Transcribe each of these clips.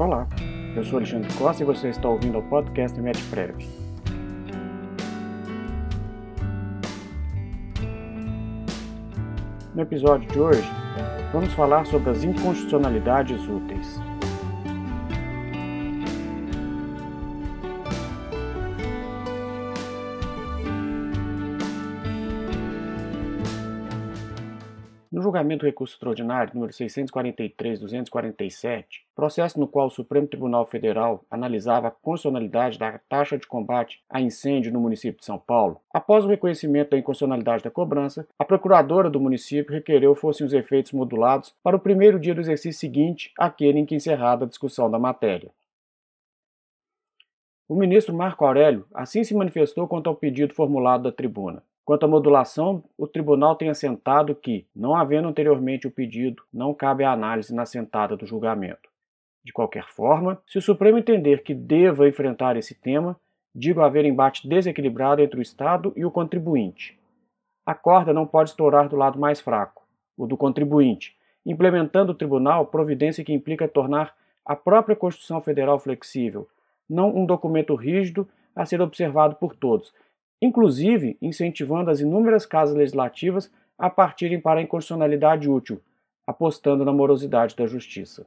Olá, eu sou Alexandre Costa e você está ouvindo o podcast MedPrev. No episódio de hoje, vamos falar sobre as inconstitucionalidades úteis. No julgamento do recurso extraordinário número 643-247, processo no qual o Supremo Tribunal Federal analisava a constitucionalidade da taxa de combate a incêndio no município de São Paulo, após o reconhecimento da inconstitucionalidade da cobrança, a procuradora do município requereu fossem os efeitos modulados para o primeiro dia do exercício seguinte àquele em que encerrada a discussão da matéria. O ministro Marco Aurélio assim se manifestou quanto ao pedido formulado da tribuna. Quanto à modulação, o tribunal tem assentado que, não havendo anteriormente o pedido, não cabe a análise na sentada do julgamento. De qualquer forma, se o Supremo entender que deva enfrentar esse tema, digo haver embate desequilibrado entre o Estado e o contribuinte. A corda não pode estourar do lado mais fraco, o do contribuinte, implementando o tribunal providência que implica tornar a própria Constituição Federal flexível, não um documento rígido a ser observado por todos, inclusive incentivando as inúmeras casas legislativas a partirem para a inconstitucionalidade útil, apostando na morosidade da justiça.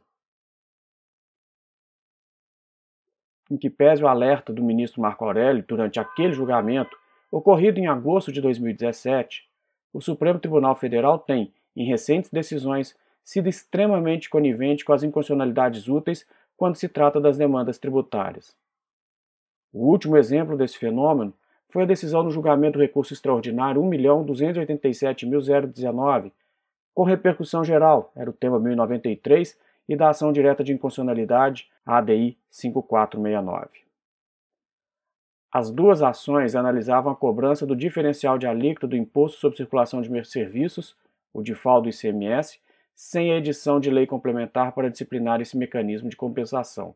Em que pese o alerta do ministro Marco Aurélio durante aquele julgamento, ocorrido em agosto de 2017, o Supremo Tribunal Federal tem, em recentes decisões, sido extremamente conivente com as inconstitucionalidades úteis quando se trata das demandas tributárias. O último exemplo desse fenômeno foi a decisão no julgamento do recurso extraordinário 1.287.019, com repercussão geral, era o tema 1093, e da ação direta de inconstitucionalidade, ADI 5469. As duas ações analisavam a cobrança do diferencial de alíquota do Imposto sobre Circulação de Serviços, o DIFAL do ICMS, sem a edição de lei complementar para disciplinar esse mecanismo de compensação.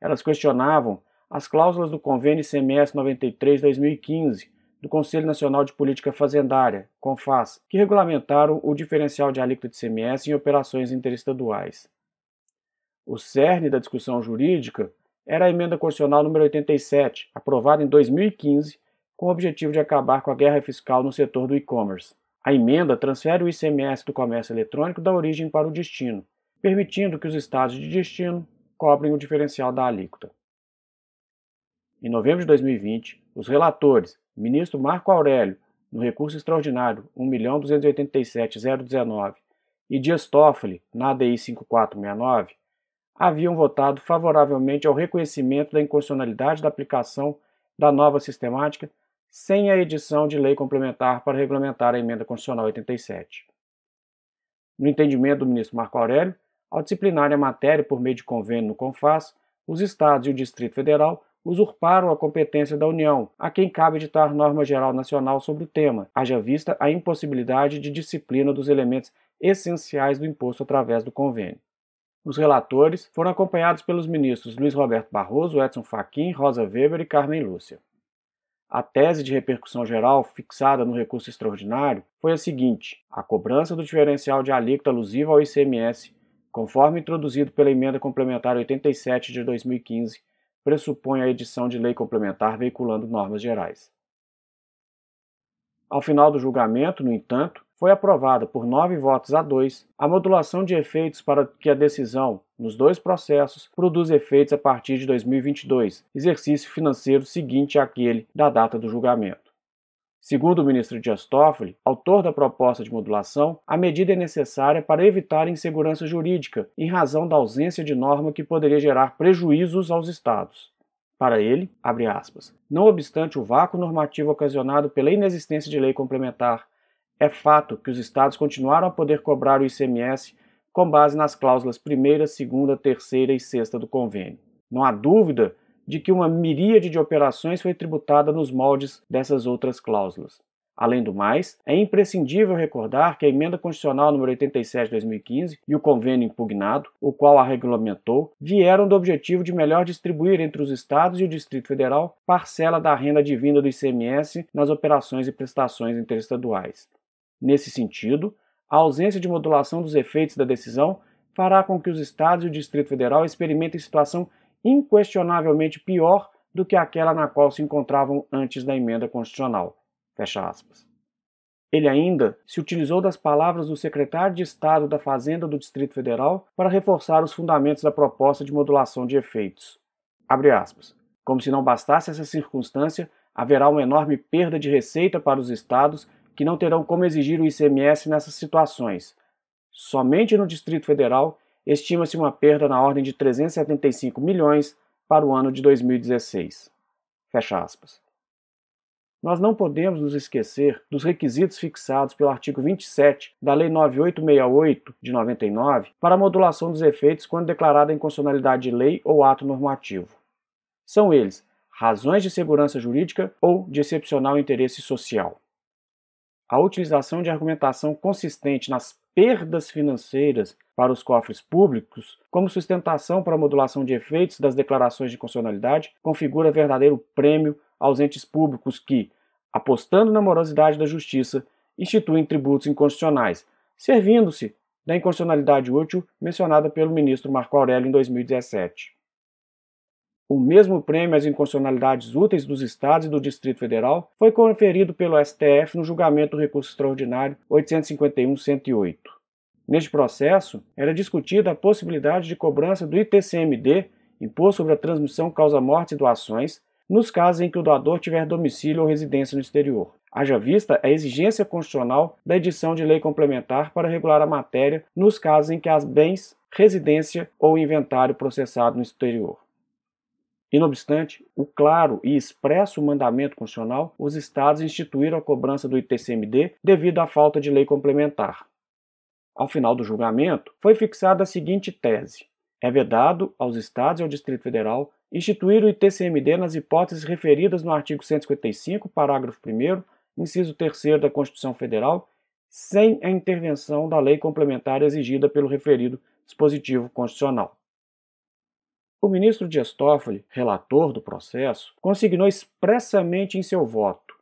Elas questionavam as cláusulas do Convênio ICMS 93-2015 do Conselho Nacional de Política Fazendária, CONFAS, que regulamentaram o diferencial de alíquota de ICMS em operações interestaduais. O cerne da discussão jurídica era a emenda constitucional número 87, aprovada em 2015, com o objetivo de acabar com a guerra fiscal no setor do e-commerce. A emenda transfere o ICMS do comércio eletrônico da origem para o destino, permitindo que os estados de destino cobrem o diferencial da alíquota. Em novembro de 2020, os relatores, ministro Marco Aurélio, no recurso extraordinário 1.287.019, e Dias Toffoli, na ADI 5469, haviam votado favoravelmente ao reconhecimento da inconstitucionalidade da aplicação da nova sistemática sem a edição de lei complementar para regulamentar a emenda constitucional 87. No entendimento do ministro Marco Aurélio, ao disciplinar a matéria por meio de convênio no CONFAS, os estados e o Distrito Federal usurparam a competência da União, a quem cabe editar norma geral nacional sobre o tema, haja vista a impossibilidade de disciplina dos elementos essenciais do imposto através do convênio. Os relatores foram acompanhados pelos ministros Luiz Roberto Barroso, Edson Fachin, Rosa Weber e Carmen Lúcia. A tese de repercussão geral fixada no recurso extraordinário foi a seguinte: a cobrança do diferencial de alíquota alusiva ao ICMS, conforme introduzido pela emenda complementar 87 de 2015, pressupõe a edição de lei complementar veiculando normas gerais. Ao final do julgamento, no entanto, foi aprovada por nove votos a dois a modulação de efeitos para que a decisão, nos dois processos, produza efeitos a partir de 2022, exercício financeiro seguinte àquele da data do julgamento. Segundo o ministro Dias Toffoli, autor da proposta de modulação, a medida é necessária para evitar insegurança jurídica, em razão da ausência de norma que poderia gerar prejuízos aos Estados. Para ele, abre aspas, não obstante o vácuo normativo ocasionado pela inexistência de lei complementar, é fato que os Estados continuaram a poder cobrar o ICMS com base nas cláusulas primeira, segunda, terceira e sexta do convênio. Não há dúvida de que uma miríade de operações foi tributada nos moldes dessas outras cláusulas. Além do mais, é imprescindível recordar que a Emenda Constitucional nº 87 de 2015 e o convênio impugnado, o qual a regulamentou, vieram do objetivo de melhor distribuir entre os estados e o Distrito Federal parcela da renda advinda do ICMS nas operações e prestações interestaduais. Nesse sentido, a ausência de modulação dos efeitos da decisão fará com que os estados e o Distrito Federal experimentem situação inquestionavelmente pior do que aquela na qual se encontravam antes da emenda constitucional. Fecha aspas. Ele ainda se utilizou das palavras do secretário de Estado da Fazenda do Distrito Federal para reforçar os fundamentos da proposta de modulação de efeitos. Abre aspas. Como se não bastasse essa circunstância, haverá uma enorme perda de receita para os estados que não terão como exigir o ICMS nessas situações. Somente no Distrito Federal estima-se uma perda na ordem de 375 milhões para o ano de 2016. Fecha aspas. Nós não podemos nos esquecer dos requisitos fixados pelo artigo 27 da Lei 9868 de 99 para a modulação dos efeitos quando declarada inconstitucionalidade de lei ou ato normativo. São eles razões de segurança jurídica ou de excepcional interesse social. A utilização de argumentação consistente nas perdas financeiras para os cofres públicos como sustentação para a modulação de efeitos das declarações de constitucionalidade configura verdadeiro prêmio aos entes públicos que, apostando na morosidade da justiça, instituem tributos inconstitucionais, servindo-se da inconstitucionalidade útil mencionada pelo ministro Marco Aurélio em 2017. O mesmo prêmio às inconstitucionalidades úteis dos Estados e do Distrito Federal foi conferido pelo STF no julgamento do recurso extraordinário 851-108. Neste processo, era discutida a possibilidade de cobrança do ITCMD, Imposto sobre a Transmissão Causa-Mortes e Doações, nos casos em que o doador tiver domicílio ou residência no exterior. Haja vista a exigência constitucional da edição de lei complementar para regular a matéria nos casos em que há bens, residência ou inventário processado no exterior. E, não obstante o claro e expresso mandamento constitucional, os estados instituíram a cobrança do ITCMD devido à falta de lei complementar. Ao final do julgamento, foi fixada a seguinte tese: é vedado aos estados e ao Distrito Federal instituir o ITCMD nas hipóteses referidas no artigo 155, parágrafo 1, inciso 3 da Constituição Federal, sem a intervenção da lei complementar exigida pelo referido dispositivo constitucional. O ministro Dias Toffoli, relator do processo, consignou expressamente em seu voto: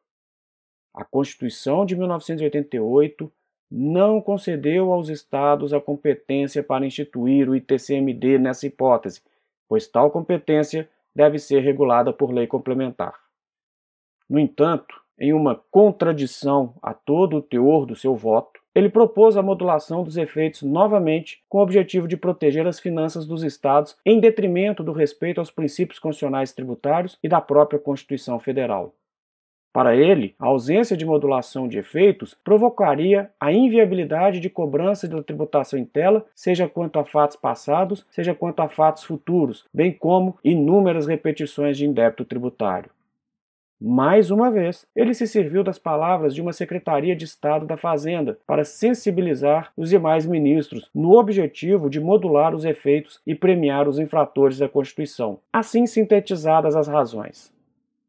a Constituição de 1988 não concedeu aos estados a competência para instituir o ITCMD nessa hipótese, pois tal competência deve ser regulada por lei complementar. No entanto, em uma contradição a todo o teor do seu voto, ele propôs a modulação dos efeitos novamente com o objetivo de proteger as finanças dos estados em detrimento do respeito aos princípios constitucionais tributários e da própria Constituição Federal. Para ele, a ausência de modulação de efeitos provocaria a inviabilidade de cobrança da tributação em tela, seja quanto a fatos passados, seja quanto a fatos futuros, bem como inúmeras repetições de indébito tributário. Mais uma vez, ele se serviu das palavras de uma Secretaria de Estado da Fazenda para sensibilizar os demais ministros no objetivo de modular os efeitos e premiar os infratores da Constituição. Assim sintetizadas as razões.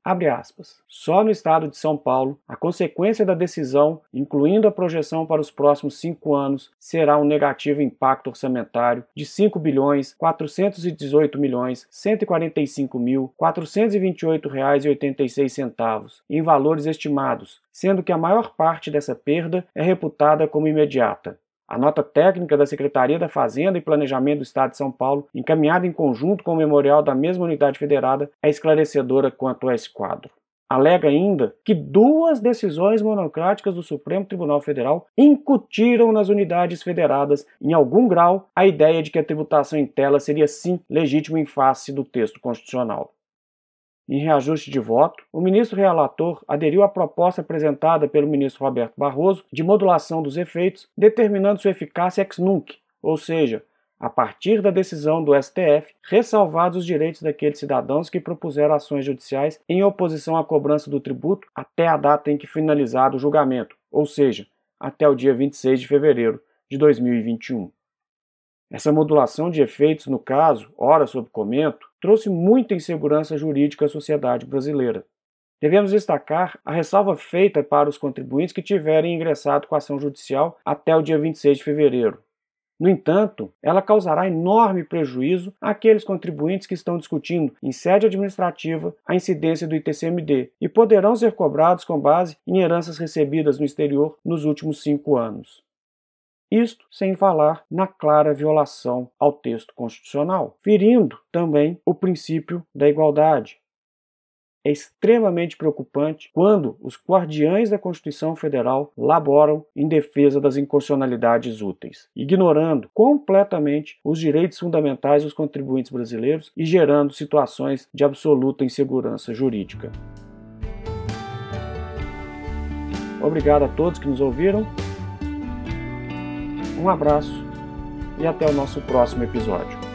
Abre aspas. Só no estado de São Paulo, a consequência da decisão, incluindo a projeção para os próximos cinco anos, será um negativo impacto orçamentário de 5 bilhões 418 milhões 145 mil 428 reais e 86 centavos, em valores estimados, sendo que a maior parte dessa perda é reputada como imediata. A nota técnica da Secretaria da Fazenda e Planejamento do Estado de São Paulo, encaminhada em conjunto com o memorial da mesma unidade federada, é esclarecedora quanto a esse quadro. Alega ainda que duas decisões monocráticas do Supremo Tribunal Federal incutiram nas unidades federadas, em algum grau, a ideia de que a tributação em tela seria sim legítima em face do texto constitucional. Em reajuste de voto, o ministro relator aderiu à proposta apresentada pelo ministro Roberto Barroso de modulação dos efeitos, determinando sua eficácia ex nunc, ou seja, a partir da decisão do STF, ressalvados os direitos daqueles cidadãos que propuseram ações judiciais em oposição à cobrança do tributo até a data em que finalizado o julgamento, ou seja, até o dia 26 de fevereiro de 2021. Essa modulação de efeitos, no caso, ora sob comento, trouxe muita insegurança jurídica à sociedade brasileira. Devemos destacar a ressalva feita para os contribuintes que tiverem ingressado com ação judicial até o dia 26 de fevereiro. No entanto, ela causará enorme prejuízo àqueles contribuintes que estão discutindo em sede administrativa a incidência do ITCMD e poderão ser cobrados com base em heranças recebidas no exterior nos últimos cinco anos. Isto sem falar na clara violação ao texto constitucional, ferindo também o princípio da igualdade, é extremamente preocupante quando os guardiães da Constituição Federal laboram em defesa das inconstitucionalidades úteis, ignorando completamente os direitos fundamentais dos contribuintes brasileiros e gerando situações de absoluta insegurança jurídica. Obrigado a todos que nos ouviram. Um abraço e até o nosso próximo episódio.